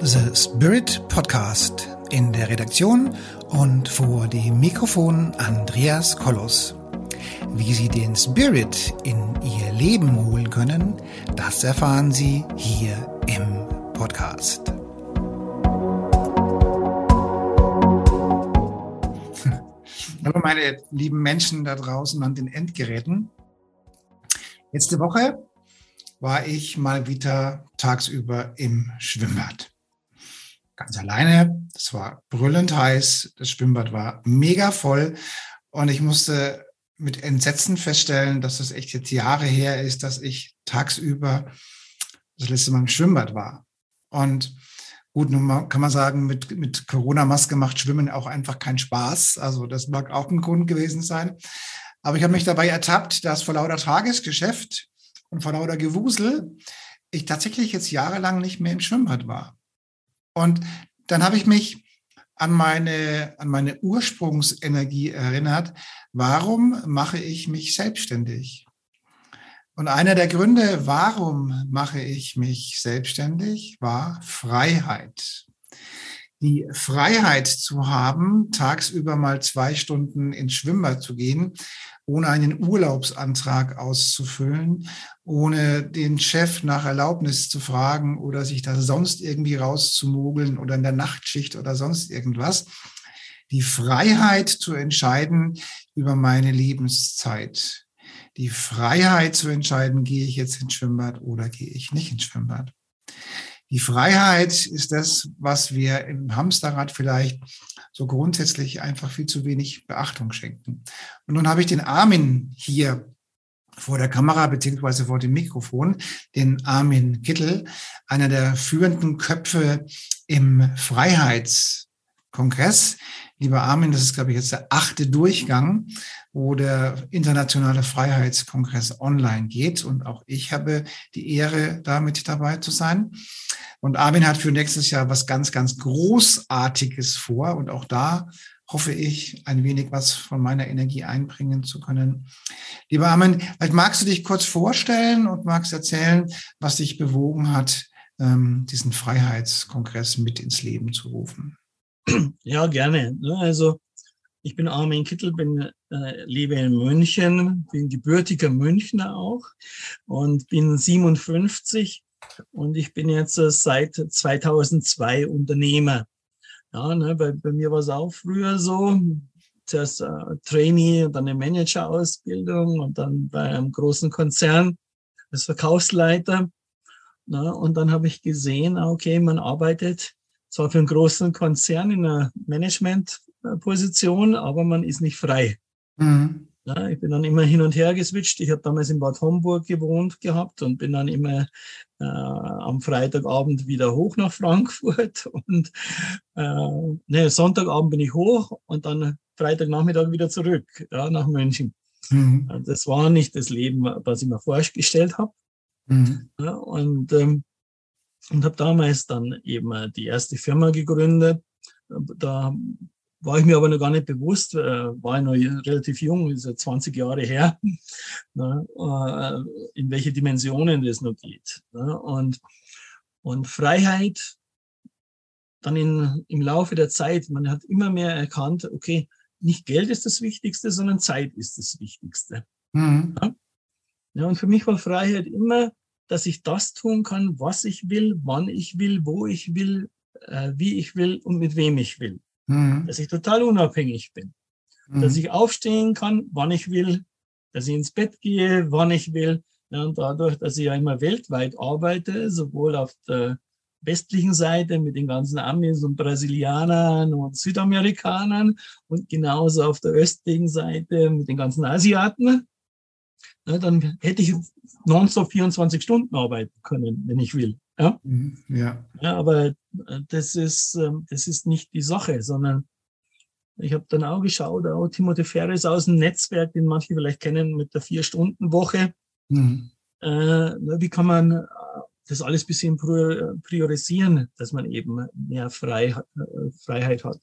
The Spirit Podcast in der Redaktion und vor dem Mikrofon Andreas Kollos. Wie Sie den Spirit in Ihr Leben holen können, das erfahren Sie hier im Podcast. Hallo meine lieben Menschen da draußen an den Endgeräten. Letzte Woche war ich mal wieder tagsüber im Schwimmbad ganz alleine. Es war brüllend heiß. Das Schwimmbad war mega voll. Und ich musste mit Entsetzen feststellen, dass es echt jetzt Jahre her ist, dass ich tagsüber das letzte Mal im Schwimmbad war. Und gut, nun kann man sagen, mit, mit Corona-Maske macht Schwimmen auch einfach keinen Spaß. Also das mag auch ein Grund gewesen sein. Aber ich habe mich dabei ertappt, dass vor lauter Tagesgeschäft und vor lauter Gewusel ich tatsächlich jetzt jahrelang nicht mehr im Schwimmbad war. Und dann habe ich mich an meine, an meine Ursprungsenergie erinnert. Warum mache ich mich selbstständig? Und einer der Gründe, warum mache ich mich selbstständig, war Freiheit. Die Freiheit zu haben, tagsüber mal zwei Stunden ins Schwimmbad zu gehen ohne einen Urlaubsantrag auszufüllen, ohne den Chef nach Erlaubnis zu fragen oder sich da sonst irgendwie rauszumogeln oder in der Nachtschicht oder sonst irgendwas. Die Freiheit zu entscheiden über meine Lebenszeit. Die Freiheit zu entscheiden, gehe ich jetzt ins Schwimmbad oder gehe ich nicht ins Schwimmbad. Die Freiheit ist das, was wir im Hamsterrad vielleicht so grundsätzlich einfach viel zu wenig Beachtung schenken. Und nun habe ich den Armin hier vor der Kamera beziehungsweise vor dem Mikrofon, den Armin Kittel, einer der führenden Köpfe im Freiheitskongress. Lieber Armin, das ist, glaube ich, jetzt der achte Durchgang, wo der internationale Freiheitskongress online geht. Und auch ich habe die Ehre, damit dabei zu sein. Und Armin hat für nächstes Jahr was ganz, ganz Großartiges vor. Und auch da hoffe ich, ein wenig was von meiner Energie einbringen zu können. Lieber Armin, vielleicht magst du dich kurz vorstellen und magst erzählen, was dich bewogen hat, ähm, diesen Freiheitskongress mit ins Leben zu rufen. Ja, gerne. Also ich bin Armin Kittel, bin, äh, lebe in München, bin gebürtiger Münchner auch und bin 57 und ich bin jetzt äh, seit 2002 Unternehmer. Ja, ne, bei, bei mir war es auch früher so. Zuerst äh, Trainee und dann eine Managerausbildung und dann bei einem großen Konzern als Verkaufsleiter. Ne, und dann habe ich gesehen, okay, man arbeitet zwar für einen großen Konzern in einer Managementposition, aber man ist nicht frei. Mhm. Ja, ich bin dann immer hin und her geswitcht. Ich habe damals in Bad Homburg gewohnt gehabt und bin dann immer äh, am Freitagabend wieder hoch nach Frankfurt und äh, ne, Sonntagabend bin ich hoch und dann Freitagnachmittag wieder zurück ja, nach München. Mhm. Das war nicht das Leben, was ich mir vorgestellt habe. Mhm. Ja, und ähm, und habe damals dann eben die erste Firma gegründet. Da war ich mir aber noch gar nicht bewusst, äh, war ich noch relativ jung, ist ja 20 Jahre her, ne, äh, in welche Dimensionen das noch geht. Ne, und, und Freiheit dann in, im Laufe der Zeit, man hat immer mehr erkannt, okay, nicht Geld ist das Wichtigste, sondern Zeit ist das Wichtigste. Mhm. Ja? ja, und für mich war Freiheit immer, dass ich das tun kann, was ich will, wann ich will, wo ich will, äh, wie ich will und mit wem ich will mhm. dass ich total unabhängig bin, mhm. dass ich aufstehen kann, wann ich will, dass ich ins Bett gehe, wann ich will. Ja, und dadurch, dass ich ja immer weltweit arbeite, sowohl auf der westlichen Seite mit den ganzen Amis und Brasilianern und Südamerikanern und genauso auf der östlichen Seite mit den ganzen Asiaten, ja, dann hätte ich nonstop 24 Stunden arbeiten können, wenn ich will. Ja, mhm, ja. ja aber äh, das ist, ähm, das ist nicht die Sache, sondern ich habe dann auch geschaut, auch Timothy Ferris aus dem Netzwerk, den manche vielleicht kennen mit der Vier-Stunden-Woche. Mhm. Äh, wie kann man äh, das alles ein bisschen priorisieren, dass man eben mehr Frei, äh, Freiheit hat?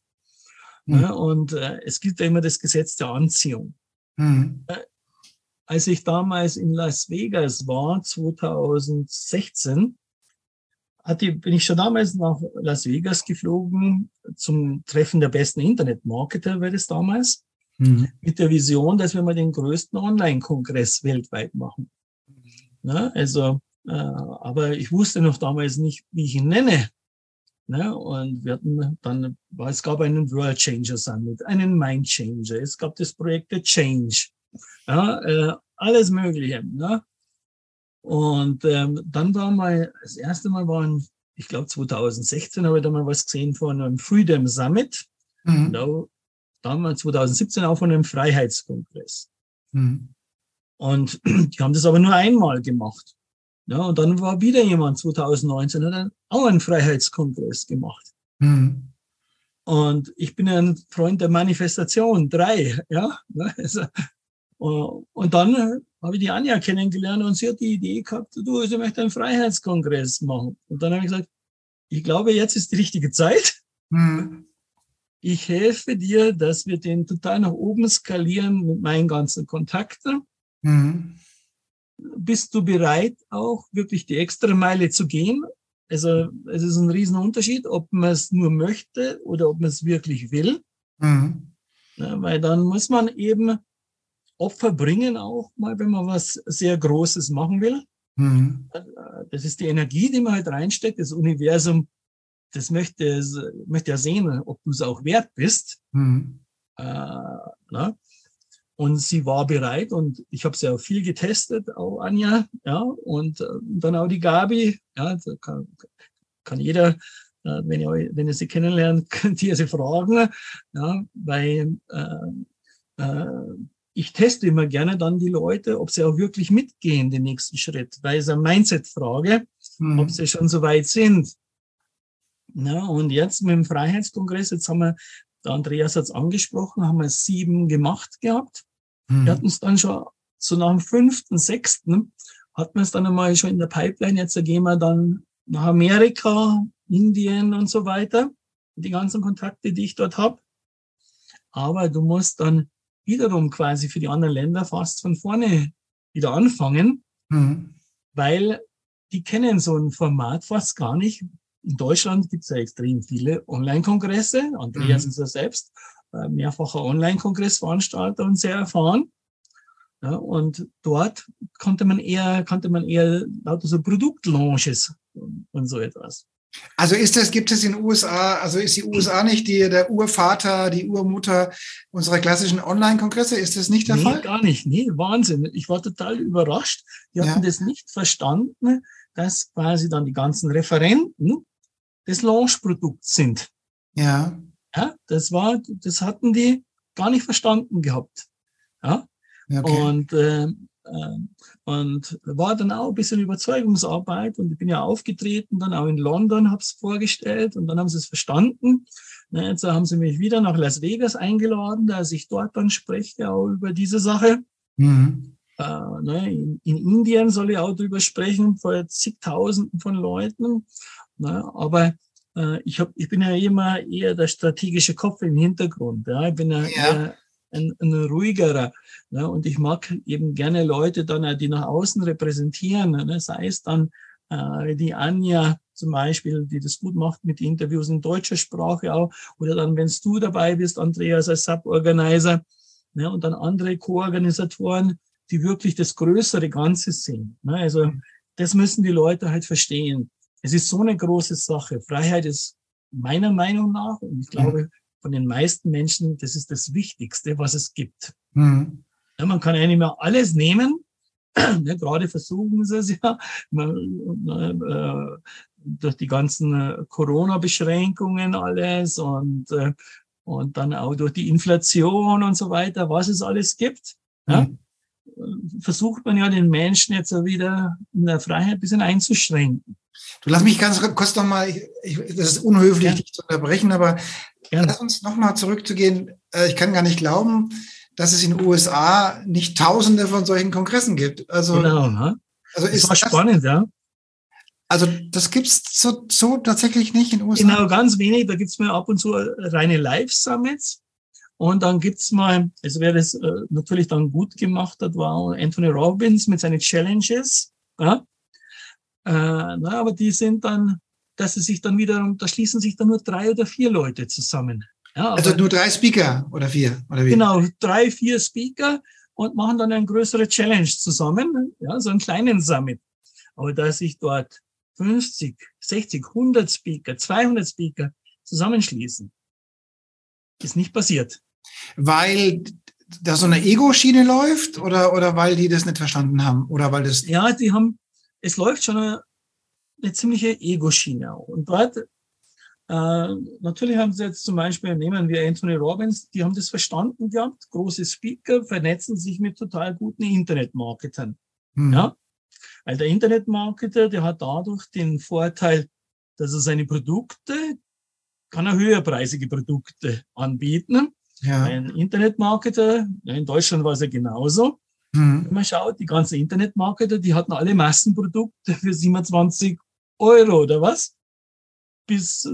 Mhm. Ja, und äh, es gibt ja immer das Gesetz der Anziehung. Mhm. als ich damals in Las Vegas war, 2016, hatte, bin ich schon damals nach Las Vegas geflogen zum Treffen der besten Internetmarketer, war das damals, mhm. mit der Vision, dass wir mal den größten Online-Kongress weltweit machen. Na, also, äh, aber ich wusste noch damals nicht, wie ich ihn nenne. Ne? Und wir hatten dann, es gab einen World Changer Summit, einen Mind Changer, es gab das Projekt The Change, ja, äh, alles Mögliche. Ne? Und ähm, dann war mal, das erste Mal war, ich glaube 2016, habe ich da mal was gesehen von einem Freedom Summit. Mhm. Da, dann mal 2017 auch von einem Freiheitskongress. Mhm. Und die haben das aber nur einmal gemacht. Ja, und dann war wieder jemand 2019, hat dann auch einen Freiheitskongress gemacht. Mhm. Und ich bin ein Freund der Manifestation, drei, ja. Also, und dann habe ich die Anja kennengelernt und sie hat die Idee gehabt, du, sie möchte einen Freiheitskongress machen. Und dann habe ich gesagt, ich glaube, jetzt ist die richtige Zeit. Mhm. Ich helfe dir, dass wir den total nach oben skalieren mit meinen ganzen Kontakten. Mhm bist du bereit, auch wirklich die extra Meile zu gehen? Also es ist ein Riesenunterschied, ob man es nur möchte oder ob man es wirklich will. Mhm. Ja, weil dann muss man eben Opfer bringen, auch mal, wenn man was sehr Großes machen will. Mhm. Das ist die Energie, die man halt reinsteckt. Das Universum, das möchte, möchte ja sehen, ob du es auch wert bist. Mhm. Äh, na? Und sie war bereit und ich habe sie auch viel getestet, auch Anja, ja, und äh, dann auch die Gabi, ja, kann, kann jeder, äh, wenn ihr, wenn ihr sie kennenlernt, könnt ihr sie fragen, ja, weil äh, äh, ich teste immer gerne dann die Leute, ob sie auch wirklich mitgehen, den nächsten Schritt, weil es eine Mindset-Frage, mhm. ob sie schon so weit sind. Ja, und jetzt mit dem Freiheitskongress, jetzt haben wir der Andreas hat es angesprochen, haben wir sieben gemacht gehabt. Mhm. Wir hatten es dann schon so nach dem fünften, sechsten, hatten wir es dann einmal schon in der Pipeline. Jetzt gehen wir dann nach Amerika, Indien und so weiter. Die ganzen Kontakte, die ich dort habe. Aber du musst dann wiederum quasi für die anderen Länder fast von vorne wieder anfangen, mhm. weil die kennen so ein Format fast gar nicht, in Deutschland gibt es ja extrem viele Online-Kongresse. Andreas mhm. ist ja selbst äh, mehrfacher Online-Kongressveranstalter und sehr erfahren. Ja, und dort konnte man eher, konnte man eher lauter so Produktlaunches und so etwas. Also ist das, gibt es in den USA, also ist die USA nicht die, der Urvater, die Urmutter unserer klassischen Online-Kongresse? Ist das nicht der nee, Fall? gar nicht. Nee, Wahnsinn. Ich war total überrascht. Die ja. hatten das nicht verstanden, dass quasi dann die ganzen Referenten des Launch-Produkts sind. Ja. Ja, das war, das hatten die gar nicht verstanden gehabt. Ja. Okay. Und, äh, und war dann auch ein bisschen Überzeugungsarbeit und ich bin ja aufgetreten, dann auch in London, habe es vorgestellt und dann haben sie es verstanden. Na, jetzt haben sie mich wieder nach Las Vegas eingeladen, dass ich dort dann spreche, auch über diese Sache. Mhm. Äh, ne, in, in, Indien soll ich auch drüber sprechen, vor zigtausenden von Leuten. Ne, aber äh, ich, hab, ich bin ja immer eher der strategische Kopf im Hintergrund. Ja? Ich bin ja, ja. Ein, ein ruhigerer. Ne? Und ich mag eben gerne Leute dann, die nach außen repräsentieren. Ne? Sei es dann äh, die Anja zum Beispiel, die das gut macht mit Interviews in deutscher Sprache auch. Oder dann, wenn du dabei bist, Andreas als Suborganizer. Ne? Und dann andere Co-Organisatoren, die wirklich das größere Ganze sehen. Ne? Also mhm. das müssen die Leute halt verstehen. Es ist so eine große Sache. Freiheit ist meiner Meinung nach, und ich glaube, mhm. Von den meisten Menschen, das ist das Wichtigste, was es gibt. Mhm. Ja, man kann eigentlich mal alles nehmen. Ja, gerade versuchen sie es ja. Man, äh, durch die ganzen äh, Corona-Beschränkungen alles und, äh, und dann auch durch die Inflation und so weiter, was es alles gibt. Ja? Mhm versucht man ja den Menschen jetzt wieder in der Freiheit ein bisschen einzuschränken. Du lass mich ganz kurz nochmal, das ist unhöflich, ja. dich zu unterbrechen, aber ja. lass uns nochmal zurückzugehen. Äh, ich kann gar nicht glauben, dass es in den USA nicht tausende von solchen Kongressen gibt. Also, genau, ne? also das ist war spannend, ja. Also das gibt's so, so tatsächlich nicht in den USA. Genau, ganz wenig. Da gibt's mir ab und zu reine Live-Summits. Und dann gibt's mal, also wer das äh, natürlich dann gut gemacht hat, war Anthony Robbins mit seinen Challenges. Ja? Äh, na, aber die sind dann dass es sich dann wiederum, da schließen sich dann nur drei oder vier Leute zusammen. Ja, also nur drei Speaker oder vier? Oder wie? Genau, drei, vier Speaker und machen dann eine größere Challenge zusammen, ja, so einen kleinen Summit. Aber dass sich dort 50, 60, 100 Speaker, 200 Speaker zusammenschließen, ist nicht passiert. Weil da so eine Ego-Schiene läuft oder, oder weil die das nicht verstanden haben? Oder weil das. Ja, die haben, es läuft schon eine, eine ziemliche Ego-Schiene. Und dort, äh, natürlich haben sie jetzt zum Beispiel, nehmen wir Anthony Robbins, die haben das verstanden gehabt, große Speaker vernetzen sich mit total guten Internetmarketern. Hm. Ja? Weil der Internetmarketer, der hat dadurch den Vorteil, dass er seine Produkte, kann er höherpreisige Produkte anbieten ja. Ein Internetmarketer, in Deutschland war es ja genauso. Mhm. Wenn man schaut, die ganzen Internetmarketer, die hatten alle Massenprodukte für 27 Euro oder was? Bis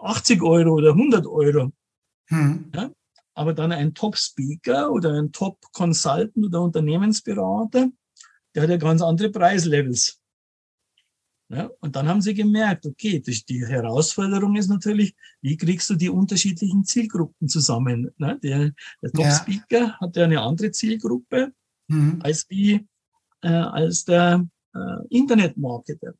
80 Euro oder 100 Euro. Mhm. Ja? Aber dann ein Top-Speaker oder ein Top-Consultant oder Unternehmensberater, der hat ja ganz andere Preislevels. Ja, und dann haben sie gemerkt, okay, die Herausforderung ist natürlich, wie kriegst du die unterschiedlichen Zielgruppen zusammen? Ne? Der, der Top-Speaker ja. hat ja eine andere Zielgruppe mhm. als, wie, äh, als der äh, Internetmarketer.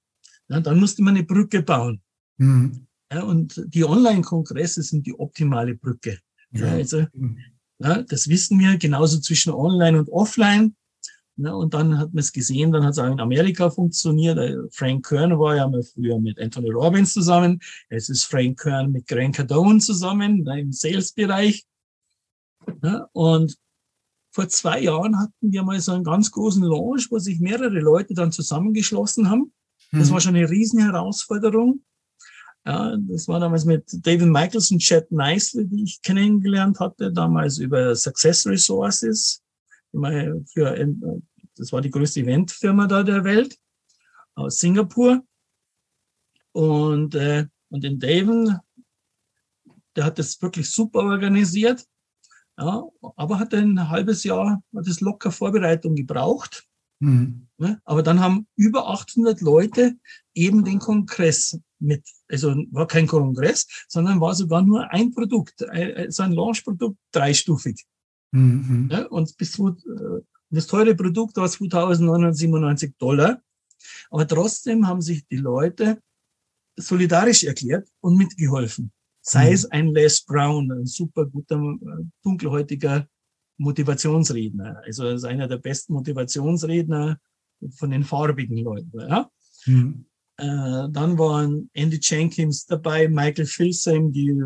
Ja, dann musste man eine Brücke bauen. Mhm. Ja, und die Online-Kongresse sind die optimale Brücke. Ja. also, mhm. ja, das wissen wir genauso zwischen Online und Offline. Ne? Und dann hat man es gesehen, dann hat es auch in Amerika funktioniert. Äh, Frank Kern war ja mal früher mit Anthony Robbins zusammen. Jetzt ist Frank Kern mit Grant Cardone zusammen ne, im Sales-Bereich. Ne? Und vor zwei Jahren hatten wir mal so einen ganz großen Launch, wo sich mehrere Leute dann zusammengeschlossen haben. Das war mhm. schon eine riesen Herausforderung. Ja, das war damals mit David Michaels und Chad Nicely, die ich kennengelernt hatte, damals über Success Resources für, das war die größte Eventfirma da der Welt aus Singapur. Und, äh, und den Daven, der hat das wirklich super organisiert. Ja, aber hat ein halbes Jahr, hat das locker Vorbereitung gebraucht. Mhm. Ne? Aber dann haben über 800 Leute eben den Kongress mit, also war kein Kongress, sondern war sogar nur ein Produkt, so ein Launchprodukt, dreistufig. Mhm. Ja, und bis zu, äh, das teure Produkt war 2997 Dollar. Aber trotzdem haben sich die Leute solidarisch erklärt und mitgeholfen. Sei mhm. es ein Les Brown, ein super guter, äh, dunkelhäutiger Motivationsredner. Also er ist einer der besten Motivationsredner von den farbigen Leuten. Ja? Mhm. Äh, dann waren Andy Jenkins dabei, Michael Filsheim, die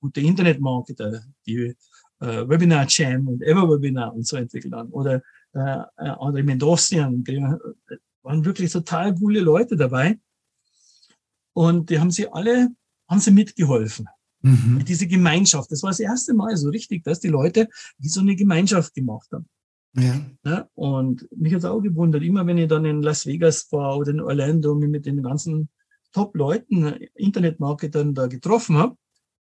gute Internetmarketer, die äh, Webinar Jam und Everwebinar und so entwickelt haben. Oder äh, äh André Mendosian, waren wirklich total coole Leute dabei. Und die haben sie alle, haben sie mitgeholfen. Mhm. Diese Gemeinschaft. Das war das erste Mal so richtig, dass die Leute wie so eine Gemeinschaft gemacht haben. Ja. ja und mich hat auch gewundert, immer wenn ich dann in Las Vegas war oder in Orlando mich mit den ganzen Top-Leuten, Internetmarketern da getroffen habe,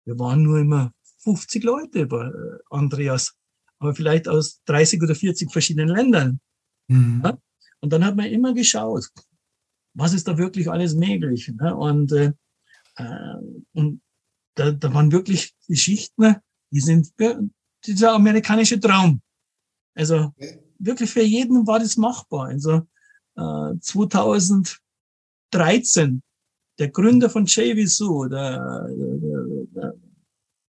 wir waren nur immer 50 Leute bei äh, Andreas, aber vielleicht aus 30 oder 40 verschiedenen Ländern. Mhm. Ja? Und dann hat man immer geschaut, was ist da wirklich alles möglich. Ne? Und, äh, äh und da, da waren wirklich Geschichten, die sind dieser amerikanische Traum. Also wirklich für jeden war das machbar. Also äh, 2013 der Gründer von JVSU, der, der,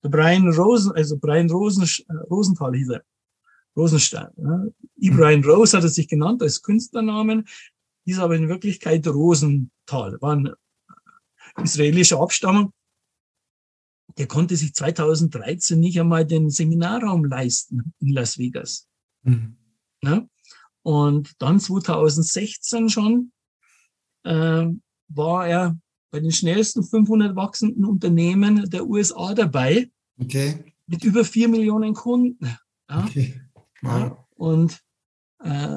der, Brian Rosen, also Brian Rosen, äh, Rosenthal hieß er. Rosenstein. Ja. Ibrahim mhm. Rose hat er sich genannt als Künstlernamen, hieß aber in Wirklichkeit Rosenthal, war ein israelischer Abstammung. Der konnte sich 2013 nicht einmal den Seminarraum leisten in Las Vegas. Mhm. Ja. Und dann 2016 schon äh, war er bei den schnellsten 500 wachsenden Unternehmen der USA dabei. Okay. Mit über vier Millionen Kunden. Ja. Okay. Wow. Ja, und äh,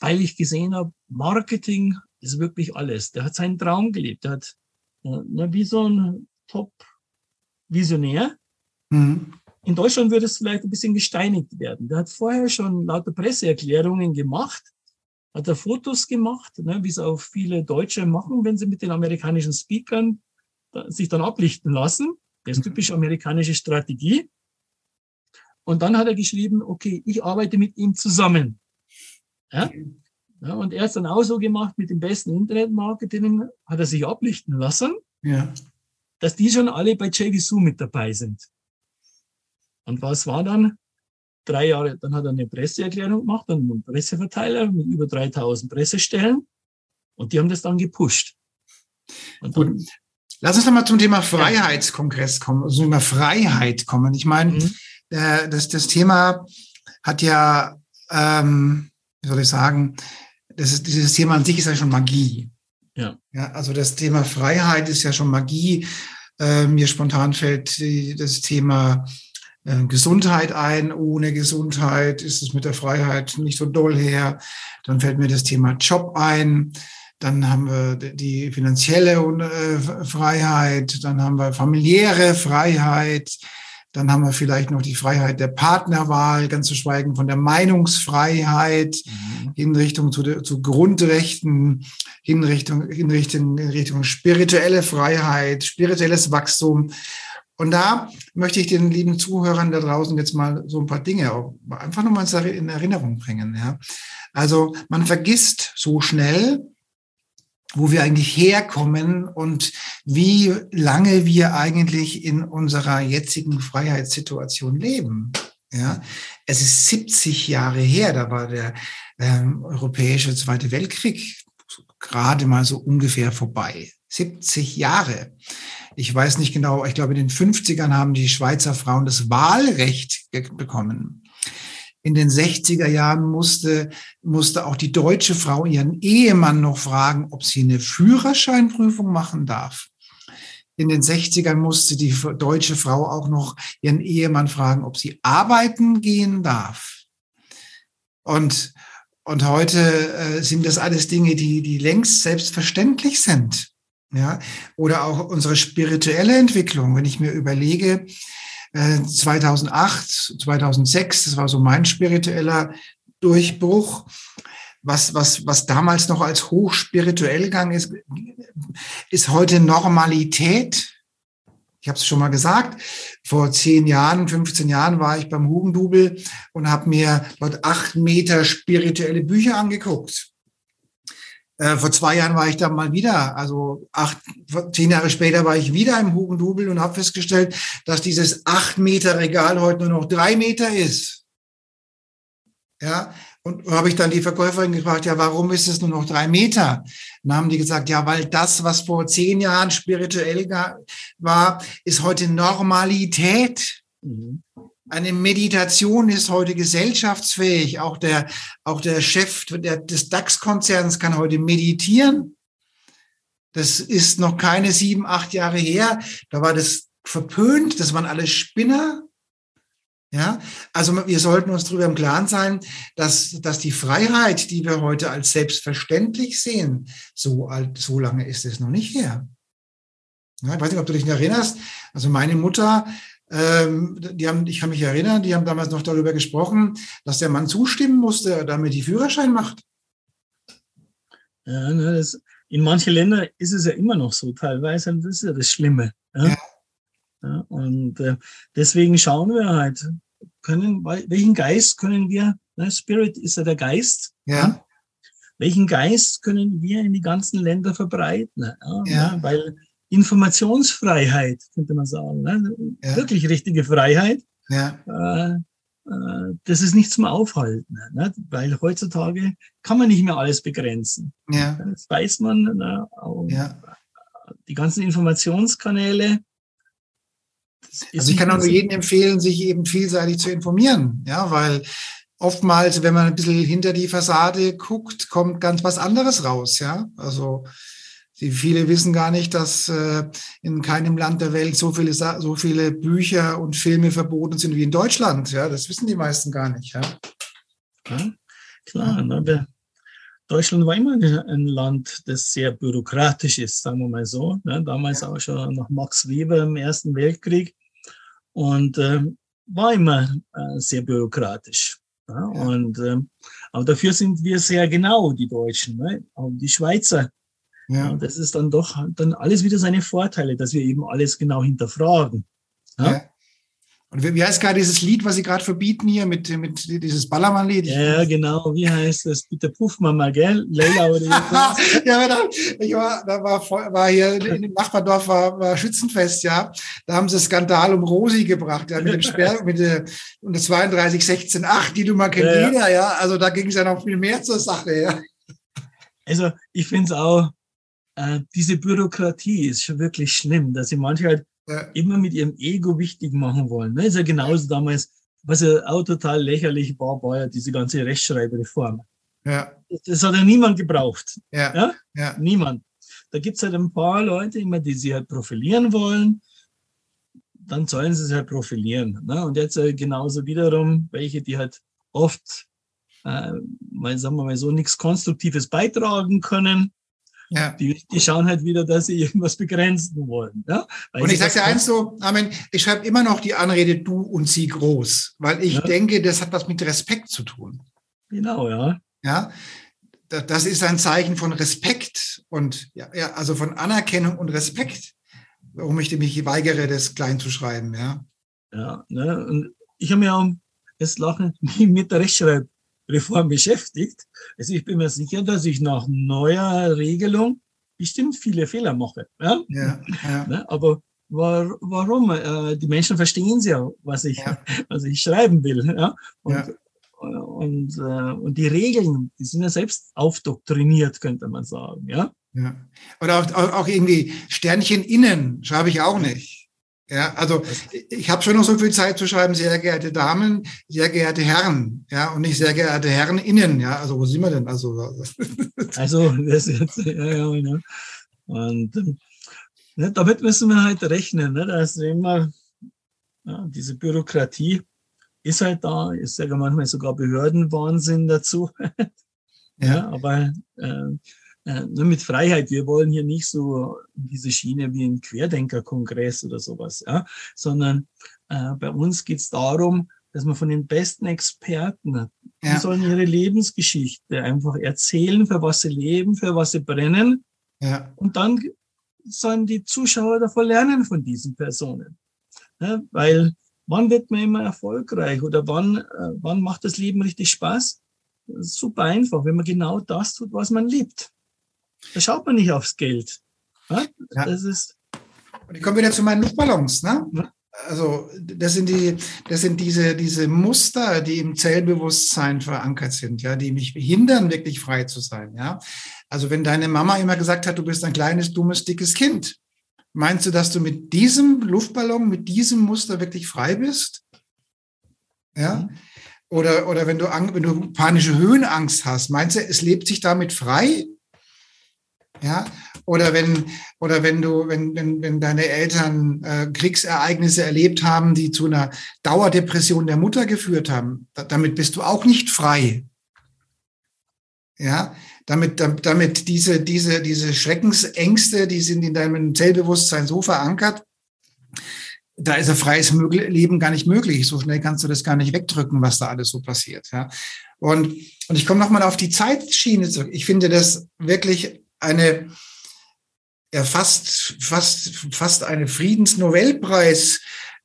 weil ich gesehen habe, Marketing ist wirklich alles. Der hat seinen Traum gelebt. Der hat äh, wie so ein Top-Visionär. Mhm. In Deutschland würde es vielleicht ein bisschen gesteinigt werden. Der hat vorher schon lauter Presseerklärungen gemacht, hat er Fotos gemacht, ne, wie es auch viele Deutsche machen, wenn sie mit den amerikanischen Speakern sich dann ablichten lassen. Das ist typisch amerikanische Strategie. Und dann hat er geschrieben, okay, ich arbeite mit ihm zusammen. Ja? ja und er hat es dann auch so gemacht mit dem besten Internetmarketing, hat er sich ablichten lassen, ja. Dass die schon alle bei JVSU mit dabei sind. Und was war dann? Drei Jahre, dann hat er eine Presseerklärung gemacht, dann einen Presseverteiler mit über 3000 Pressestellen. Und die haben das dann gepusht. Und dann, Lass uns nochmal zum Thema Freiheitskongress kommen, also Thema Freiheit kommen. Ich meine, mhm. äh, das, das Thema hat ja, ähm, wie soll ich sagen, das ist, dieses Thema an sich ist ja schon Magie. Ja. ja. Also das Thema Freiheit ist ja schon Magie. Äh, mir spontan fällt das Thema äh, Gesundheit ein. Ohne Gesundheit ist es mit der Freiheit nicht so doll her. Dann fällt mir das Thema Job ein. Dann haben wir die finanzielle äh, Freiheit, dann haben wir familiäre Freiheit, dann haben wir vielleicht noch die Freiheit der Partnerwahl, ganz zu schweigen von der Meinungsfreiheit, mhm. in Richtung zu, zu Grundrechten, in Richtung, in, Richtung, in Richtung spirituelle Freiheit, spirituelles Wachstum. Und da möchte ich den lieben Zuhörern da draußen jetzt mal so ein paar Dinge einfach nochmal in Erinnerung bringen. Ja. Also man vergisst so schnell, wo wir eigentlich herkommen und wie lange wir eigentlich in unserer jetzigen Freiheitssituation leben. Ja, es ist 70 Jahre her, da war der ähm, europäische Zweite Weltkrieg gerade mal so ungefähr vorbei. 70 Jahre. Ich weiß nicht genau, ich glaube, in den 50ern haben die Schweizer Frauen das Wahlrecht bekommen in den 60er Jahren musste, musste auch die deutsche Frau ihren Ehemann noch fragen, ob sie eine Führerscheinprüfung machen darf. In den 60ern musste die deutsche Frau auch noch ihren Ehemann fragen, ob sie arbeiten gehen darf. Und, und heute äh, sind das alles Dinge, die, die längst selbstverständlich sind. Ja, oder auch unsere spirituelle Entwicklung. Wenn ich mir überlege, 2008, äh, 2006, das war so mein spiritueller Durchbruch. Was, was, was damals noch als hochspirituell gegangen ist, ist heute Normalität. Ich habe es schon mal gesagt, vor zehn Jahren, 15 Jahren war ich beim Hugendubel und habe mir dort acht Meter spirituelle Bücher angeguckt. Äh, vor zwei Jahren war ich da mal wieder, also acht, zehn Jahre später war ich wieder im Hugendubel und habe festgestellt, dass dieses acht Meter Regal heute nur noch drei Meter ist. Ja, und habe ich dann die Verkäuferin gefragt, ja, warum ist es nur noch drei Meter? Dann haben die gesagt, ja, weil das, was vor zehn Jahren spirituell war, ist heute Normalität. Mhm. Eine Meditation ist heute gesellschaftsfähig. Auch der, auch der Chef der, des DAX-Konzerns kann heute meditieren. Das ist noch keine sieben, acht Jahre her. Da war das verpönt. Das waren alle Spinner. Ja, also wir sollten uns darüber im Klaren sein, dass, dass die Freiheit, die wir heute als selbstverständlich sehen, so alt, so lange ist es noch nicht her. Ja, ich weiß nicht, ob du dich erinnerst. Also meine Mutter ähm, die haben, ich kann mich erinnern, die haben damals noch darüber gesprochen, dass der Mann zustimmen musste, damit die Führerschein macht. Ja, ne, das, in manchen Ländern ist es ja immer noch so teilweise, und das ist ja das Schlimme. Ja? Ja. ja und äh, deswegen schauen wir halt, können, welchen Geist können wir, ne, Spirit ist ja der Geist, ja. welchen Geist können wir in die ganzen Länder verbreiten? Ja, weil Informationsfreiheit, könnte man sagen. Ne? Ja. Wirklich richtige Freiheit. Ja. Äh, äh, das ist nicht zum Aufhalten, ne? weil heutzutage kann man nicht mehr alles begrenzen. Ja. Das weiß man. Ne? Ja. Die ganzen Informationskanäle. Also ich kann auch nur jedem empfehlen, sich eben vielseitig zu informieren, ja, weil oftmals, wenn man ein bisschen hinter die Fassade guckt, kommt ganz was anderes raus, ja. Also viele wissen gar nicht, dass äh, in keinem Land der Welt so viele, so viele Bücher und Filme verboten sind wie in Deutschland. Ja, das wissen die meisten gar nicht. Ja, ja klar. Ne? Deutschland war immer ein Land, das sehr bürokratisch ist, sagen wir mal so. Ne? Damals ja. auch schon nach Max Weber im Ersten Weltkrieg und äh, war immer äh, sehr bürokratisch. Ja? Und, äh, aber dafür sind wir sehr genau, die Deutschen. Ne? Auch die Schweizer Ja. das ist dann doch dann alles wieder seine Vorteile, dass wir eben alles genau hinterfragen. Ja? ja. Und wie heißt gerade dieses Lied, was Sie gerade verbieten hier mit, mit dieses Ballermann-Lied? Ja, genau. Wie heißt das? Bitte puff mal mal, gell? Leila oder Ja, da, ich war, da war, war hier in dem Nachbardorf war, war Schützenfest, ja. Da haben sie Skandal um Rosi gebracht, ja, mit dem Sperr, mit der, und der 32, 16, 8, die Nummer kennt ja, jeder, ja. Also da ging es ja noch viel mehr zur Sache, ja. Also ich finde es auch, äh, diese Bürokratie ist schon wirklich schlimm, dass sie manche halt ja. immer mit ihrem Ego wichtig machen wollen. Ne? Ist ja genauso damals, was ja auch total lächerlich war, war ja diese ganze Rechtschreibreform. Ja. Das, das hat ja niemand gebraucht. Ja. ja? ja. Niemand. Da gibt's halt ein paar Leute immer, die sich halt profilieren wollen. Dann sollen sie sich halt profilieren. Ne? Und jetzt äh, genauso wiederum welche, die halt oft, äh, mal sagen wir mal so, nichts Konstruktives beitragen können ja. Die, die schauen halt wieder, dass sie irgendwas begrenzen wollen. Ja? und ich sage dir eins so, Amen, ich schreibe immer noch die Anrede du und sie groß, weil ich ja. denke, das hat was mit Respekt zu tun. Genau, ja. Ja, das ist ein Zeichen von Respekt und ja, ja also von Anerkennung und Respekt, warum ich mich weigere, das klein zu schreiben, ja. Ja, ne? und ich habe mir auch das Lachen mit der Rechtschreibung Reform beschäftigt. Also ich bin mir sicher, dass ich nach neuer Regelung bestimmt viele Fehler mache. Ja? Ja, ja. Ne? Aber war, warum? Äh, die Menschen verstehen ja, was ich, ja. was ich schreiben will. Ja? Und, ja. Und, äh, und die Regeln, die sind ja selbst aufdoktriniert, könnte man sagen. Ja? Ja. Oder auch, auch, auch irgendwie Sternchen innen schreibe ich auch nicht. Ja, also ich habe schon noch so viel Zeit zu schreiben, sehr geehrte Damen, sehr geehrte Herren, ja, und nicht sehr geehrte Herren innen, ja. Also wo sind wir denn? Also, also das jetzt, ja, ja, ja. Und ne, damit müssen wir halt rechnen, ne, dass immer ja, diese Bürokratie ist halt da, ist ja manchmal sogar Behördenwahnsinn dazu. ja. ja, aber äh, äh, nur mit Freiheit. Wir wollen hier nicht so diese Schiene wie ein Querdenkerkongress oder sowas, ja, sondern äh, bei uns geht es darum, dass man von den besten Experten, die ja. sollen ihre Lebensgeschichte einfach erzählen, für was sie leben, für was sie brennen. Ja. Und dann sollen die Zuschauer davon lernen von diesen Personen. Ja, weil wann wird man immer erfolgreich oder wann, äh, wann macht das Leben richtig Spaß? super einfach, wenn man genau das tut, was man liebt. Da schaut man nicht aufs Geld. Ja? Das ist. Und ich komme wieder zu meinen Luftballons. Ne? Also das sind die, das sind diese, diese Muster, die im Zellbewusstsein verankert sind, ja, die mich hindern, wirklich frei zu sein. Ja, also wenn deine Mama immer gesagt hat, du bist ein kleines, dummes, dickes Kind, meinst du, dass du mit diesem Luftballon, mit diesem Muster wirklich frei bist? Ja. Mhm. Oder, oder wenn du, wenn du panische Höhenangst hast, meinst du, es lebt sich damit frei? Ja, oder wenn, oder wenn du, wenn, wenn, wenn deine Eltern äh, Kriegsereignisse erlebt haben, die zu einer Dauerdepression der Mutter geführt haben, da, damit bist du auch nicht frei. Ja, damit, damit diese, diese, diese Schreckensängste, die sind in deinem Zellbewusstsein so verankert, da ist ein freies Leben gar nicht möglich. So schnell kannst du das gar nicht wegdrücken, was da alles so passiert. Ja. Und, und ich komme nochmal auf die Zeitschiene zurück. Ich finde das wirklich eine ja, fast, fast, fast eine Friedensnobelpreis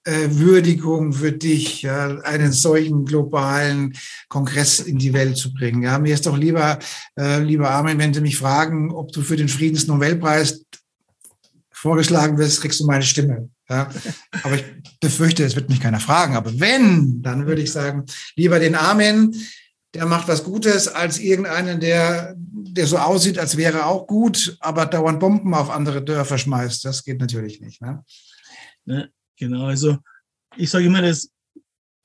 Würdigung für dich, ja, einen solchen globalen Kongress in die Welt zu bringen. Ja, mir ist doch lieber, äh, lieber Armin, wenn Sie mich fragen, ob du für den Friedensnobelpreis vorgeschlagen wirst, kriegst du meine Stimme. Ja, aber ich befürchte, es wird mich keiner fragen. Aber wenn, dann würde ich sagen, lieber den Armin, der macht was Gutes, als irgendeinen, der, der so aussieht, als wäre er auch gut, aber dauernd Bomben auf andere Dörfer schmeißt. Das geht natürlich nicht. Ne? Ja, genau, also ich sage immer, das,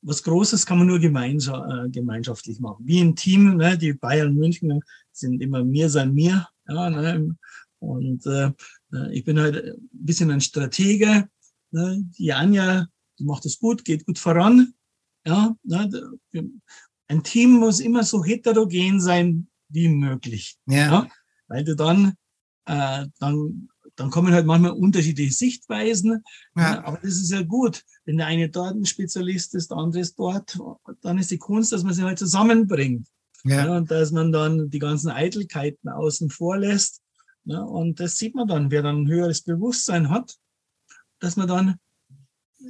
was Großes kann man nur äh, gemeinschaftlich machen. Wie ein Team, ne? die Bayern München sind immer mir sein mir. Ja, ne? Und äh, ich bin halt ein bisschen ein Stratege. Ne? Die Anja, die macht es gut, geht gut voran. Ja, ne? Ein Team muss immer so heterogen sein wie möglich. Ja. ja? Weil du dann, äh, dann, dann kommen halt manchmal unterschiedliche Sichtweisen. Ja. Aber das ist ja gut. Wenn der eine dort ein Spezialist ist, der andere ist dort, dann ist die Kunst, dass man sie halt zusammenbringt. Ja. ja. und dass man dann die ganzen Eitelkeiten außen vor lässt Ja, und das sieht man dann, wer dann ein höheres Bewusstsein hat, dass man dann,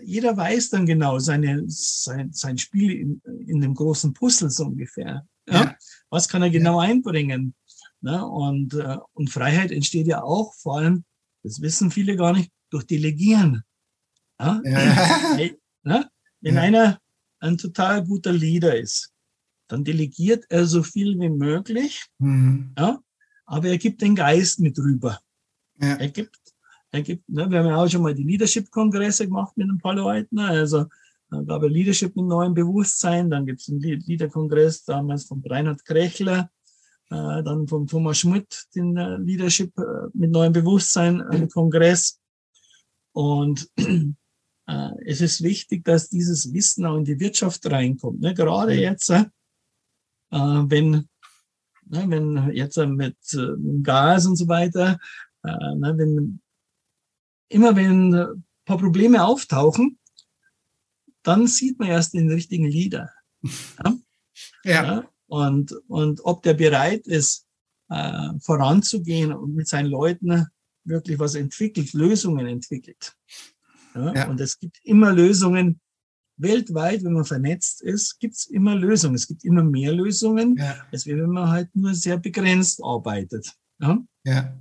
jeder weiß dann genau seine, sein, sein Spiel in, in dem großen Puzzle so ungefähr. Ja? ja. Was kann er genau ja. einbringen? Ne? Und, äh, und Freiheit entsteht ja auch vor allem, das wissen viele gar nicht, durch Delegieren. Ja? ne? Wenn einer ein total guter Leader ist, dann delegiert er so viel wie möglich, mhm. ja? aber er gibt den Geist mit rüber. Ja. Er gibt, er gibt, ne? wir haben ja auch schon mal die Leadership-Kongresse gemacht mit ein paar Leuten, ne? also dann gab es Leadership mit neuem Bewusstsein, dann gibt es einen Leader-Kongress damals von Reinhard Krechler, äh, dann von Thomas Schmidt, den äh, Leadership äh, mit neuem Bewusstsein, einen Kongress. Und äh, es ist wichtig, dass dieses Wissen auch in die Wirtschaft reinkommt. Ne? Gerade jetzt, äh, wenn, ne, wenn jetzt äh, mit Gas und so weiter, ne, wenn immer wenn ein paar Probleme auftauchen, dann sieht man erst den richtigen Leader. Ja. ja. ja. Und, und ob der bereit ist, äh, voranzugehen und mit seinen Leuten wirklich was entwickelt, Lösungen entwickelt. Ja, ja. Und es gibt immer Lösungen. Weltweit, wenn man vernetzt ist, gibt es immer Lösungen. Es gibt immer mehr Lösungen, ja. als wenn man halt nur sehr begrenzt arbeitet. Ja. ja.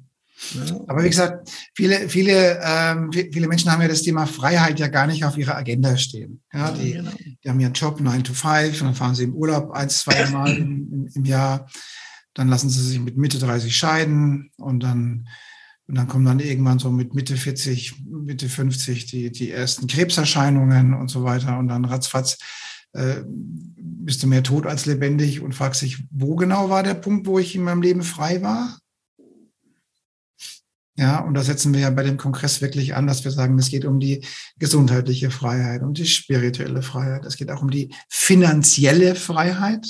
Aber wie gesagt, viele, viele, ähm, viele Menschen haben ja das Thema Freiheit ja gar nicht auf ihrer Agenda stehen. Ja, die, genau. die haben ihren Job 9 to 5 und dann fahren sie im Urlaub ein, zwei Mal im, im, Jahr. Dann lassen sie sich mit Mitte 30 scheiden und dann und dann kommen dann irgendwann so mit Mitte 40, Mitte 50 die, die ersten Krebserscheinungen und so weiter. Und dann ratzfatz äh, bist du mehr tot als lebendig und fragst dich, wo genau war der Punkt, wo ich in meinem Leben frei war? Ja, und da setzen wir ja bei dem Kongress wirklich an, dass wir sagen, es geht um die gesundheitliche Freiheit, um die spirituelle Freiheit. Es geht auch um die finanzielle Freiheit.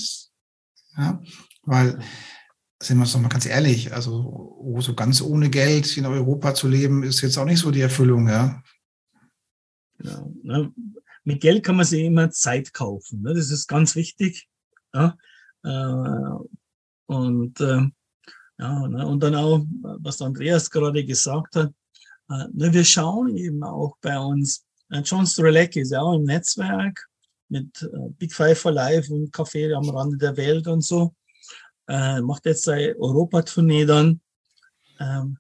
Ja, weil sind wir uns doch mal ganz ehrlich, also oh, so ganz ohne Geld in Europa zu leben, ist jetzt auch nicht so die Erfüllung, ja. Genau. Ne? Mit Geld kann man sich immer Zeit kaufen. Ne? Das ist ganz wichtig. Ja? Äh, und, äh, ja, ne? und dann auch, was Andreas gerade gesagt hat, äh, ne? wir schauen eben auch bei uns, äh, John Strelecki ist ja auch im Netzwerk mit äh, Big Five for Life und Café am Rande der Welt und so äh, macht jetzt seine Europatournee dann. Ähm,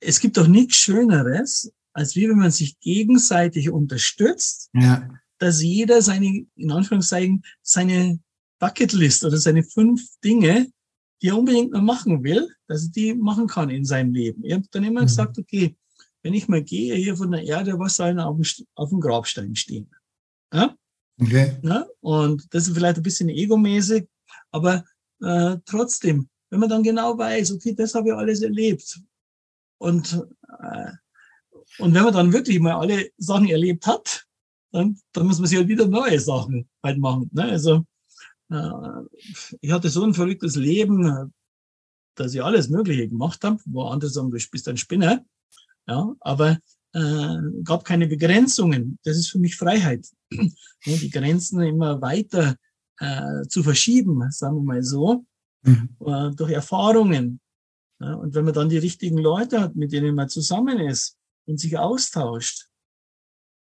es gibt doch nichts Schöneres, als wie wenn man sich gegenseitig unterstützt, ja. dass jeder seine, in Anführungszeichen, seine Bucketlist oder seine fünf Dinge, die er unbedingt noch machen will, dass er die machen kann in seinem Leben. Ich habe dann immer mhm. gesagt, okay, wenn ich mal gehe hier von der Erde, was soll denn auf dem, auf dem Grabstein stehen? Ja? Okay. Ja? Und das ist vielleicht ein bisschen egomäßig, aber äh, trotzdem, wenn man dann genau weiß, okay, das habe ich alles erlebt. Und, äh, und wenn man dann wirklich mal alle Sachen erlebt hat, dann, dann muss man sich halt wieder neue Sachen halt machen. Ne? Also ich hatte so ein verrücktes Leben, dass ich alles Mögliche gemacht habe, wo andere sagen, du bist ein Spinner. Ja, aber äh, gab keine Begrenzungen. Das ist für mich Freiheit. die Grenzen immer weiter äh, zu verschieben, sagen wir mal so, mhm. äh, durch Erfahrungen. Ja, und wenn man dann die richtigen Leute hat, mit denen man zusammen ist und sich austauscht,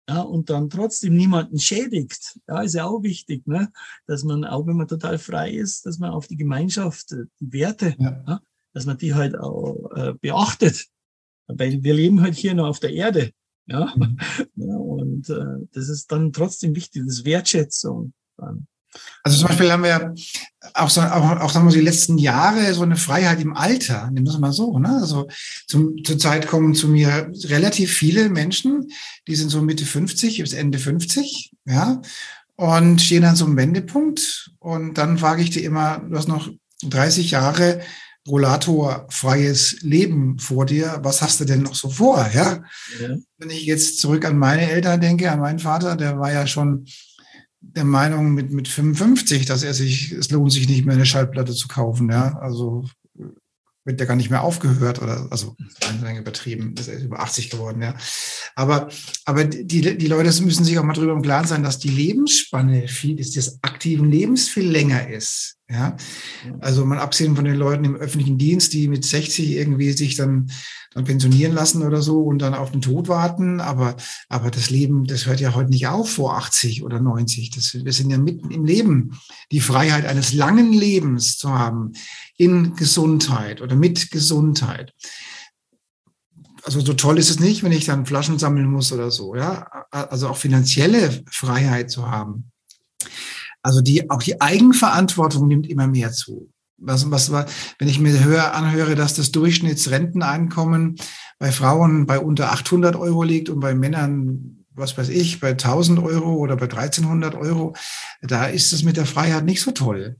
ja, und dann trotzdem niemanden schädigt, ja, ist ja auch wichtig, ne? dass man, auch wenn man total frei ist, dass man auf die Gemeinschaft, die Werte, ja. ja dass man die halt auch äh, beachtet. Weil wir leben halt hier nur auf der Erde. Ja, mhm. ja und äh, das ist dann trotzdem wichtig, das Wertschätzung. Dann. Also zum Beispiel haben wir auch, so, auch, auch sagen wir, die letzten Jahre so eine Freiheit im Alter, nehmen wir es mal so. Ne? Also zum, zur Zeit kommen zu mir relativ viele Menschen, die sind so Mitte 50 bis Ende 50, ja, und stehen dann so einem Wendepunkt. Und dann frage ich die immer, du hast noch 30 Jahre rollatorfreies Leben vor dir. Was hast du denn noch so vor? Ja? ja? Wenn ich jetzt zurück an meine Eltern denke, an meinen Vater, der war ja schon der Meinung mit, mit 55, dass er sich, es lohnt sich nicht mehr eine Schallplatte zu kaufen. Ja, also wird ja gar nicht mehr aufgehört oder, also übertrieben, ist er über 80 geworden, ja. Aber, aber die, die Leute müssen sich auch mal drüber im Klaren sein, dass die Lebensspanne viel, des aktiven Lebens viel länger ist. Ja, also mal abgesehen von den Leuten im öffentlichen Dienst, die mit 60 irgendwie sich dann, dann pensionieren lassen oder so und dann auf den Tod warten. Aber, aber das Leben, das hört ja heute nicht auf vor 80 oder 90. Das, wir sind ja mitten im Leben. Die Freiheit eines langen Lebens zu haben in Gesundheit oder mit Gesundheit. Also so toll ist es nicht, wenn ich dann Flaschen sammeln muss oder so. Ja, also auch finanzielle Freiheit zu haben. Also die, auch die Eigenverantwortung nimmt immer mehr zu. Was, was, wenn ich mir höher anhöre, dass das Durchschnittsrenteneinkommen bei Frauen bei unter 800 Euro liegt und bei Männern, was weiß ich, bei 1000 Euro oder bei 1300 Euro, da ist es mit der Freiheit nicht so toll.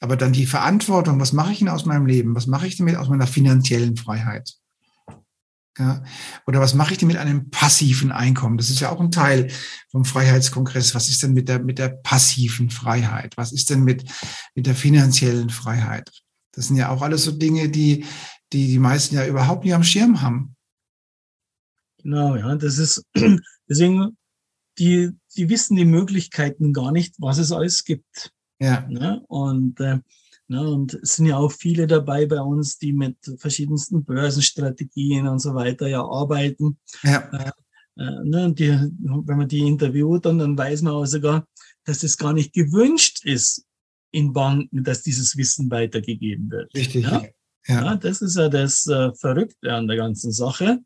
Aber dann die Verantwortung, was mache ich denn aus meinem Leben? Was mache ich damit aus meiner finanziellen Freiheit? Ja? Oder was mache ich denn mit einem passiven Einkommen? Das ist ja auch ein Teil vom Freiheitskongress. Was ist denn mit der, mit der passiven Freiheit? Was ist denn mit, mit der finanziellen Freiheit? Das sind ja auch alles so Dinge, die, die die meisten ja überhaupt nicht am Schirm haben. Genau, ja, das ist, deswegen, die, die wissen die Möglichkeiten gar nicht, was es alles gibt. Ja. Ne? Und äh, Ne, und es sind ja auch viele dabei bei uns, die mit verschiedensten Börsenstrategien und so weiter ja arbeiten. Ja. Äh, äh, ne, die, wenn man die interviewt, dann, dann weiß man auch sogar, dass es gar nicht gewünscht ist in Banken, dass dieses Wissen weitergegeben wird. Richtig. Ja? Ja. ja das ist ja das äh, Verrückte an der ganzen Sache.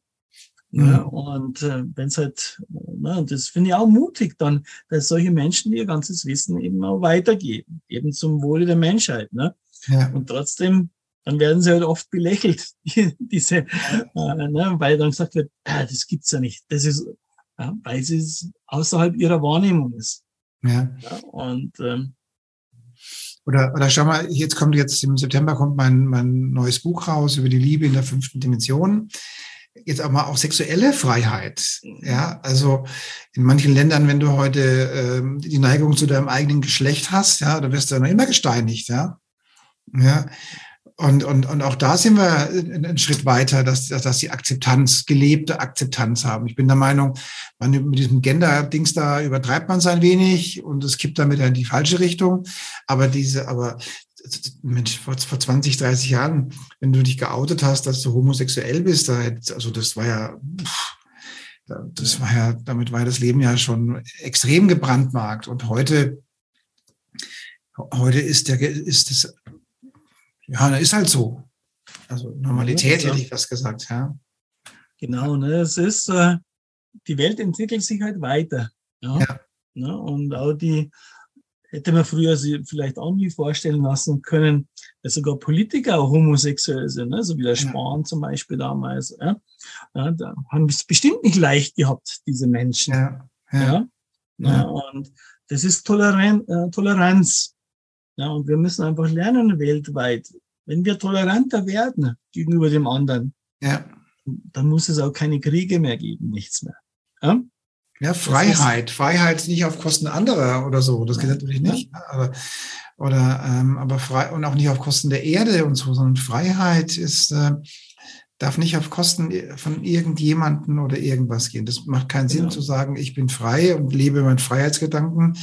Mhm. Ja, und äh, wenn es halt, na, das finde ich auch mutig dann, dass solche Menschen ihr ganzes Wissen eben auch weitergeben, eben zum Wohle der Menschheit. Ne? Ja. Und trotzdem, dann werden sie halt oft belächelt, diese, äh, ne, weil dann gesagt wird, äh, das gibt's ja nicht. Das ist, ja, weil es außerhalb ihrer Wahrnehmung ist. Ja. ja und ähm, oder, oder schau mal, jetzt kommt jetzt im September kommt mein, mein neues Buch raus über die Liebe in der fünften Dimension jetzt auch mal auch sexuelle Freiheit. Ja, also in manchen Ländern, wenn du heute ähm, die Neigung zu deinem eigenen Geschlecht hast, ja, dann wirst du noch immer gesteinigt, ja. Ja. Und, und, und auch da sind wir einen Schritt weiter, dass, dass die Akzeptanz, gelebte Akzeptanz haben. Ich bin der Meinung, man, mit diesem Gender-Dings da übertreibt man es ein wenig und es kippt damit in die falsche Richtung. Aber diese, aber Mensch, vor, vor 20, 30 Jahren, wenn du dich geoutet hast, dass du homosexuell bist, da, also das war ja, das war ja, damit war das Leben ja schon extrem gebrandmarkt. Und heute, heute ist der, ist das, ja, ist halt so. Also Normalität ja, hätte ich was gesagt, ja. Genau, ne, es ist, äh, die Welt entwickelt sich halt weiter. Ja. ja. Ne, und auch die, hätte man früher sich vielleicht auch nie vorstellen lassen können, dass sogar Politiker homosexuell sind, ne? so wie der Spahn ja. zum Beispiel damals. Ja? Ja, da haben es bestimmt nicht leicht gehabt, diese Menschen. Ja. ja. ja. Und das ist Toleran äh, Toleranz. Ja, und wir müssen einfach lernen weltweit. Wenn wir toleranter werden gegenüber dem anderen, ja. dann muss es auch keine Kriege mehr geben, nichts mehr. Ja? Ja, Freiheit. Freiheit nicht auf Kosten anderer oder so. Das geht natürlich nicht. Aber, oder, ähm, aber frei und auch nicht auf Kosten der Erde und so, sondern Freiheit ist, äh, darf nicht auf Kosten von irgendjemanden oder irgendwas gehen. Das macht keinen Sinn genau. zu sagen, ich bin frei und lebe meinen Freiheitsgedanken,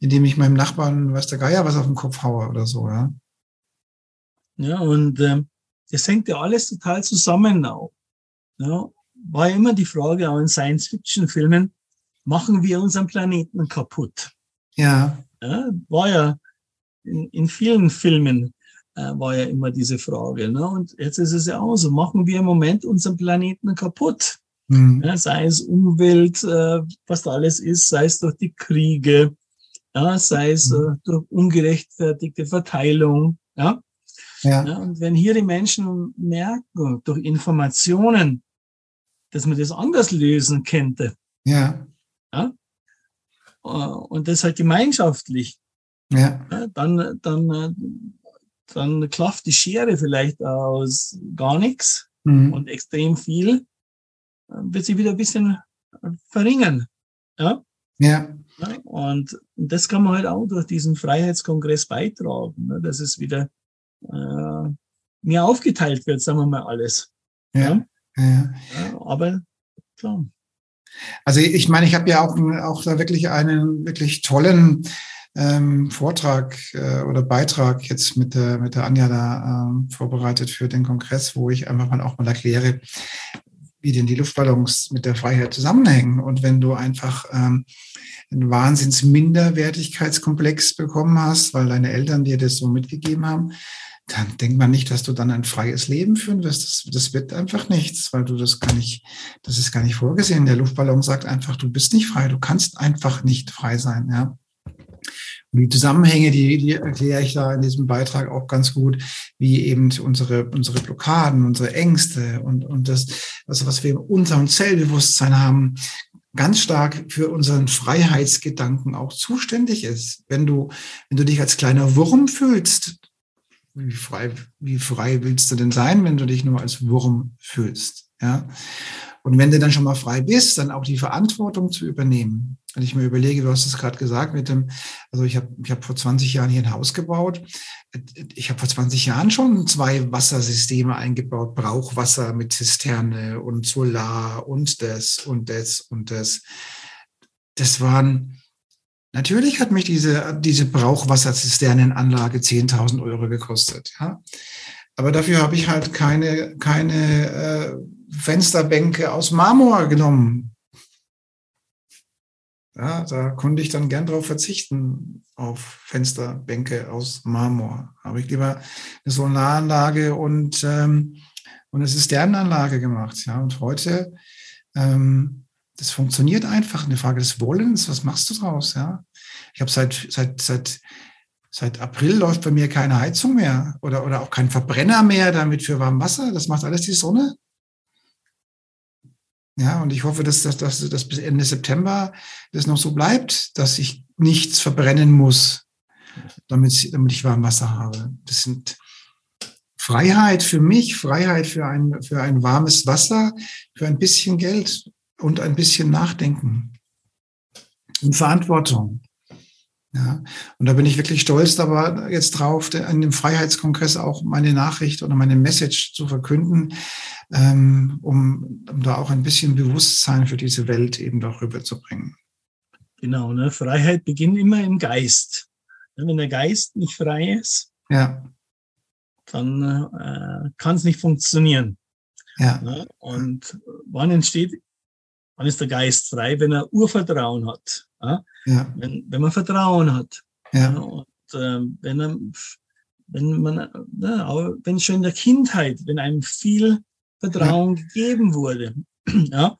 indem ich meinem Nachbarn, weiß der Geier, was auf den Kopf haue oder so, ja. Ja, und ähm, das hängt ja alles total zusammen auch. Ja, war ja immer die Frage auch in Science-Fiction-Filmen, machen wir unseren Planeten kaputt. Ja. ja war ja in, in vielen Filmen äh, war ja immer diese Frage. Ne? Und jetzt ist es ja auch so, machen wir im Moment unseren Planeten kaputt. Mhm. Ja, sei es Umwelt, äh, was da alles ist, sei es durch die Kriege, ja, sei es mhm. äh, durch ungerechtfertigte Verteilung. Ja? Ja. ja. Und wenn hier die Menschen merken, durch Informationen, dass man das anders lösen könnte, ja. Ja? Äh, und das halt gemeinschaftlich. Ja. ja dann, dann, dann klafft die Schere vielleicht aus gar nichts mhm. und extrem viel, wird sie wieder ein bisschen verringern. Ja. Ja. ja und, das kann man halt auch durch diesen Freiheitskongress beitragen, ne, dass es wieder äh, mehr aufgeteilt wird, sagen wir mal alles. Ja. ja. ja aber klar. Also ich meine, ich habe ja auch, auch da wirklich einen wirklich tollen ähm, Vortrag äh, oder Beitrag jetzt mit der, mit der Anja da ähm, vorbereitet für den Kongress, wo ich einfach mal auch mal erkläre, wie denn die Luftballons mit der Freiheit zusammenhängen. Und wenn du einfach ähm, einen Wahnsinns Minderwertigkeitskomplex bekommen hast, weil deine Eltern dir das so mitgegeben haben, dann denkt man nicht, dass du dann ein freies Leben führen wirst. Das, das wird einfach nichts, weil du das gar nicht, das ist gar nicht vorgesehen. Der Luftballon sagt einfach, du bist nicht frei, du kannst einfach nicht frei sein, ja. Und die Zusammenhänge, die, die erkläre ich da in diesem Beitrag auch ganz gut, wie eben unsere, unsere Blockaden, unsere Ängste und, und das, also was wir in unserem Zellbewusstsein haben, ganz stark für unseren Freiheitsgedanken auch zuständig ist. Wenn du, wenn du dich als kleiner Wurm fühlst, wie frei, wie frei willst du denn sein, wenn du dich nur als Wurm fühlst? Ja. Und wenn du dann schon mal frei bist, dann auch die Verantwortung zu übernehmen. Wenn ich mir überlege, du hast es gerade gesagt mit dem, also ich habe ich hab vor 20 Jahren hier ein Haus gebaut. Ich habe vor 20 Jahren schon zwei Wassersysteme eingebaut, Brauchwasser mit Zisterne und Solar und das und das und das. Das waren Natürlich hat mich diese, diese Brauchwasserzisternenanlage 10.000 Euro gekostet. Ja? Aber dafür habe ich halt keine, keine äh, Fensterbänke aus Marmor genommen. Ja, da konnte ich dann gern darauf verzichten, auf Fensterbänke aus Marmor. Habe ich lieber eine Solaranlage und, ähm, und eine Zisternenanlage gemacht. Ja, und heute ähm, das funktioniert einfach. Eine Frage des Wollens, was machst du draus? Ja? Ich habe seit, seit, seit, seit April läuft bei mir keine Heizung mehr oder, oder auch kein Verbrenner mehr damit für warm Wasser. Das macht alles die Sonne. Ja, und ich hoffe, dass, dass, dass, dass bis Ende September das noch so bleibt, dass ich nichts verbrennen muss, damit, damit ich warm Wasser habe. Das sind Freiheit für mich, Freiheit für ein, für ein warmes Wasser, für ein bisschen Geld und ein bisschen Nachdenken und Verantwortung. Ja, und da bin ich wirklich stolz aber jetzt drauf, an dem Freiheitskongress auch meine Nachricht oder meine Message zu verkünden, ähm, um, um da auch ein bisschen Bewusstsein für diese Welt eben doch rüberzubringen. Genau, ne? Freiheit beginnt immer im Geist. Wenn der Geist nicht frei ist, ja. dann äh, kann es nicht funktionieren. Ja. Ne? Und wann entsteht dann ist der Geist frei, wenn er Urvertrauen hat. Ja? ja. Wenn, wenn man Vertrauen hat. Ja. Und äh, wenn, er, wenn man, ja, wenn schon in der Kindheit, wenn einem viel Vertrauen gegeben wurde, ja,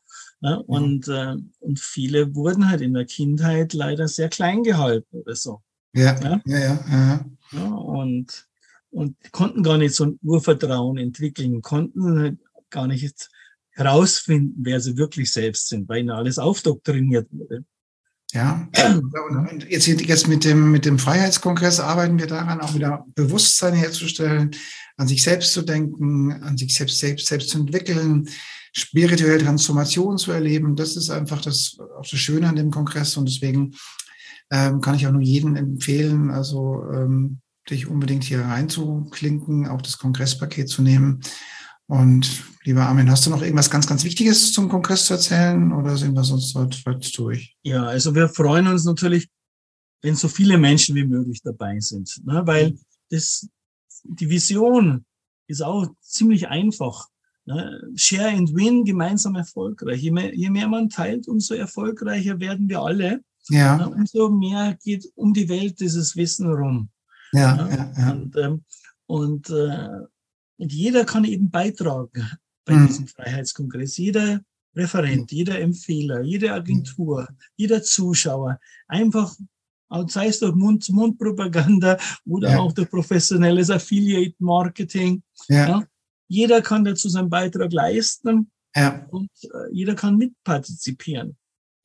und, äh, und viele wurden halt in der Kindheit leider sehr klein gehalten oder so. Ja, ja, ja. ja, ja. ja und, und konnten gar nicht so ein Urvertrauen entwickeln, konnten halt gar nicht herausfinden, wer sie wirklich selbst sind, weil ihnen alles aufdoktriniert wurde. Ja, und jetzt, jetzt mit, dem, mit dem Freiheitskongress arbeiten wir daran, auch wieder Bewusstsein herzustellen, an sich selbst zu denken, an sich selbst, selbst, selbst zu entwickeln, spirituelle Transformation zu erleben. Das ist einfach das, auch das Schöne an dem Kongress und deswegen ähm, kann ich auch nur jedem empfehlen, also ähm, dich unbedingt hier reinzuklinken, auch das Kongresspaket zu nehmen und lieber Armin, hast du noch irgendwas ganz, ganz Wichtiges zum Kongress zu erzählen oder sind wir sonst weit, weit durch? Ja, also wir freuen uns natürlich, wenn so viele Menschen wie möglich dabei sind, ne? weil das, die Vision ist auch ziemlich einfach. Ne? Share and win, gemeinsam erfolgreich. Je mehr, je mehr man teilt, umso erfolgreicher werden wir alle. Ja. Ne? Umso mehr geht um die Welt dieses Wissen rum. Ja, ne? ja, ja. Und, ähm, und äh, und jeder kann eben beitragen bei mhm. diesem Freiheitskongress. Jeder Referent, jeder Empfehler, jede Agentur, jeder Zuschauer. Einfach, sei es durch Mund-zu-Mund-Propaganda oder ja. auch durch professionelles Affiliate-Marketing. Ja. ja. Jeder kann dazu seinen Beitrag leisten ja. und äh, jeder kann mitpartizipieren.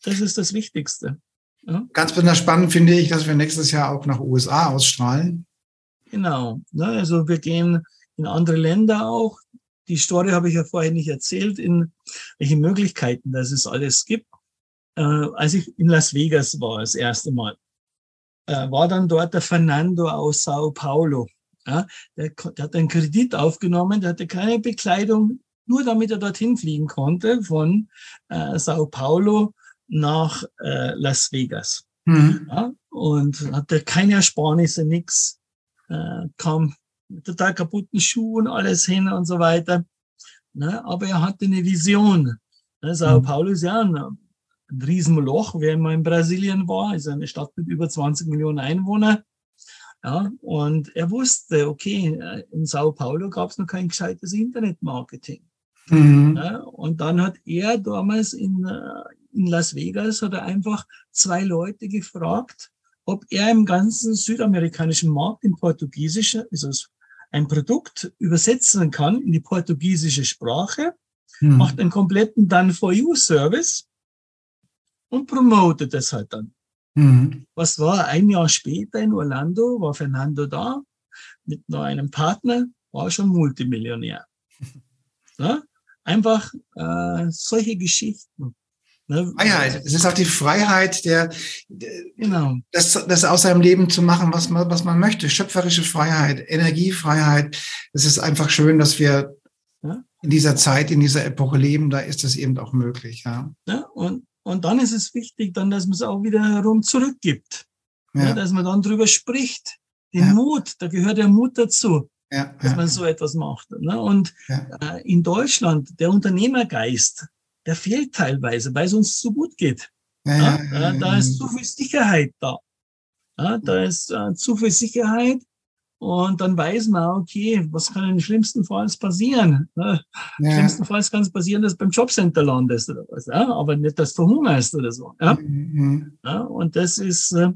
Das ist das Wichtigste. Ja. Ganz besonders spannend finde ich, dass wir nächstes Jahr auch nach USA ausstrahlen. Genau. Ne? Also wir gehen in andere Länder auch. Die Story habe ich ja vorhin nicht erzählt, in welche Möglichkeiten das es alles gibt. Äh, als ich in Las Vegas war, das erste Mal, äh, war dann dort der Fernando aus Sao Paulo. Ja, der, der hat einen Kredit aufgenommen, der hatte keine Bekleidung, nur damit er dorthin fliegen konnte, von äh, Sao Paulo nach äh, Las Vegas. Mhm. Ja, und hatte keine Ersparnisse, nix, äh, kam mit total kaputten Schuhen, alles hin und so weiter. Ne? Aber er hatte eine Vision. Ne? Sao mhm. Paulo ist ja ein, ein Riesenloch, wer immer in Brasilien war, ist eine Stadt mit über 20 Millionen Einwohnern. Ja, und er wusste, okay, in Sao Paulo gab es noch kein gescheites Internetmarketing. Mhm. Ja, und dann hat er damals in, äh, in Las Vegas hat er einfach zwei Leute gefragt, ob er im ganzen südamerikanischen Markt in Portugiesisch, also ein Produkt übersetzen kann in die portugiesische Sprache, mhm. macht einen kompletten Done-for-You-Service und promotet es halt dann. Mhm. Was war ein Jahr später in Orlando, war Fernando da mit noch einem Partner, war schon Multimillionär. Ja? Einfach äh, solche Geschichten. Ne? Freiheit. Es ist auch die Freiheit, der, genau. das, das aus seinem Leben zu machen, was man, was man möchte. Schöpferische Freiheit, Energiefreiheit. Es ist einfach schön, dass wir ja? in dieser Zeit, in dieser Epoche leben. Da ist es eben auch möglich. Ja. ja und und dann ist es wichtig, dann, dass man es auch wieder herum zurückgibt. Ja. ja dass man dann drüber spricht. Den ja. Mut, da gehört der Mut dazu, ja. dass man so etwas macht. Ne? Und äh, in Deutschland, der Unternehmergeist, der fehlt teilweise, weil es uns so gut geht. Ja, da ist zu viel Sicherheit da. da ist äh, zu viel Sicherheit und dann weiß man, okay, was kann im schlimmsten Fall passieren? Ne? Ja. Schlimmstenfalls kann es passieren, dass du beim Jobcenter landest oder was, ja? aber nicht, dass du verhungerst oder so. Ja? Mhm. ja und das ist äh,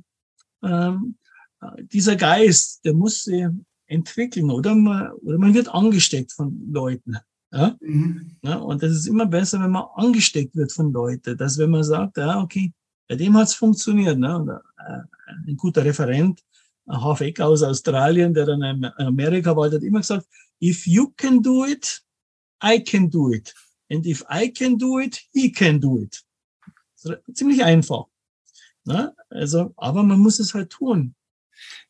äh, dieser Geist, der muss sich entwickeln oder man, oder man wird angesteckt von Leuten. Ja? Mhm. ja? Und das ist immer besser, wenn man angesteckt wird von Leuten, dass wenn man sagt, ja, okay, bei dem hat es funktioniert, ne? oder, äh, ein guter Referent, Hafek aus Australien, der dann in Amerika war, hat immer gesagt, if you can do it, I can do it. And if I can do it, he can do it. Ziemlich einfach. Ne? Also, aber man muss es halt tun.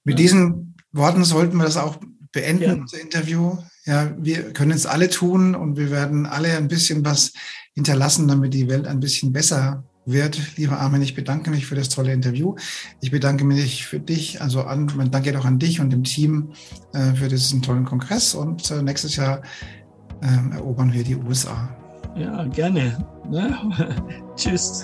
Mit ja. diesen Worten sollten wir das auch beenden, ja. unser Interview. Ja, wir können es alle tun und wir werden alle ein bisschen was hinterlassen, damit die Welt ein bisschen besser wird. Lieber Armin, ich bedanke mich für das tolle Interview. Ich bedanke mich für dich, also an, man danke auch an dich und dem Team äh, für diesen tollen Kongress und äh, nächstes Jahr äh, erobern wir die USA. Ja, gerne. Ne? Tschüss.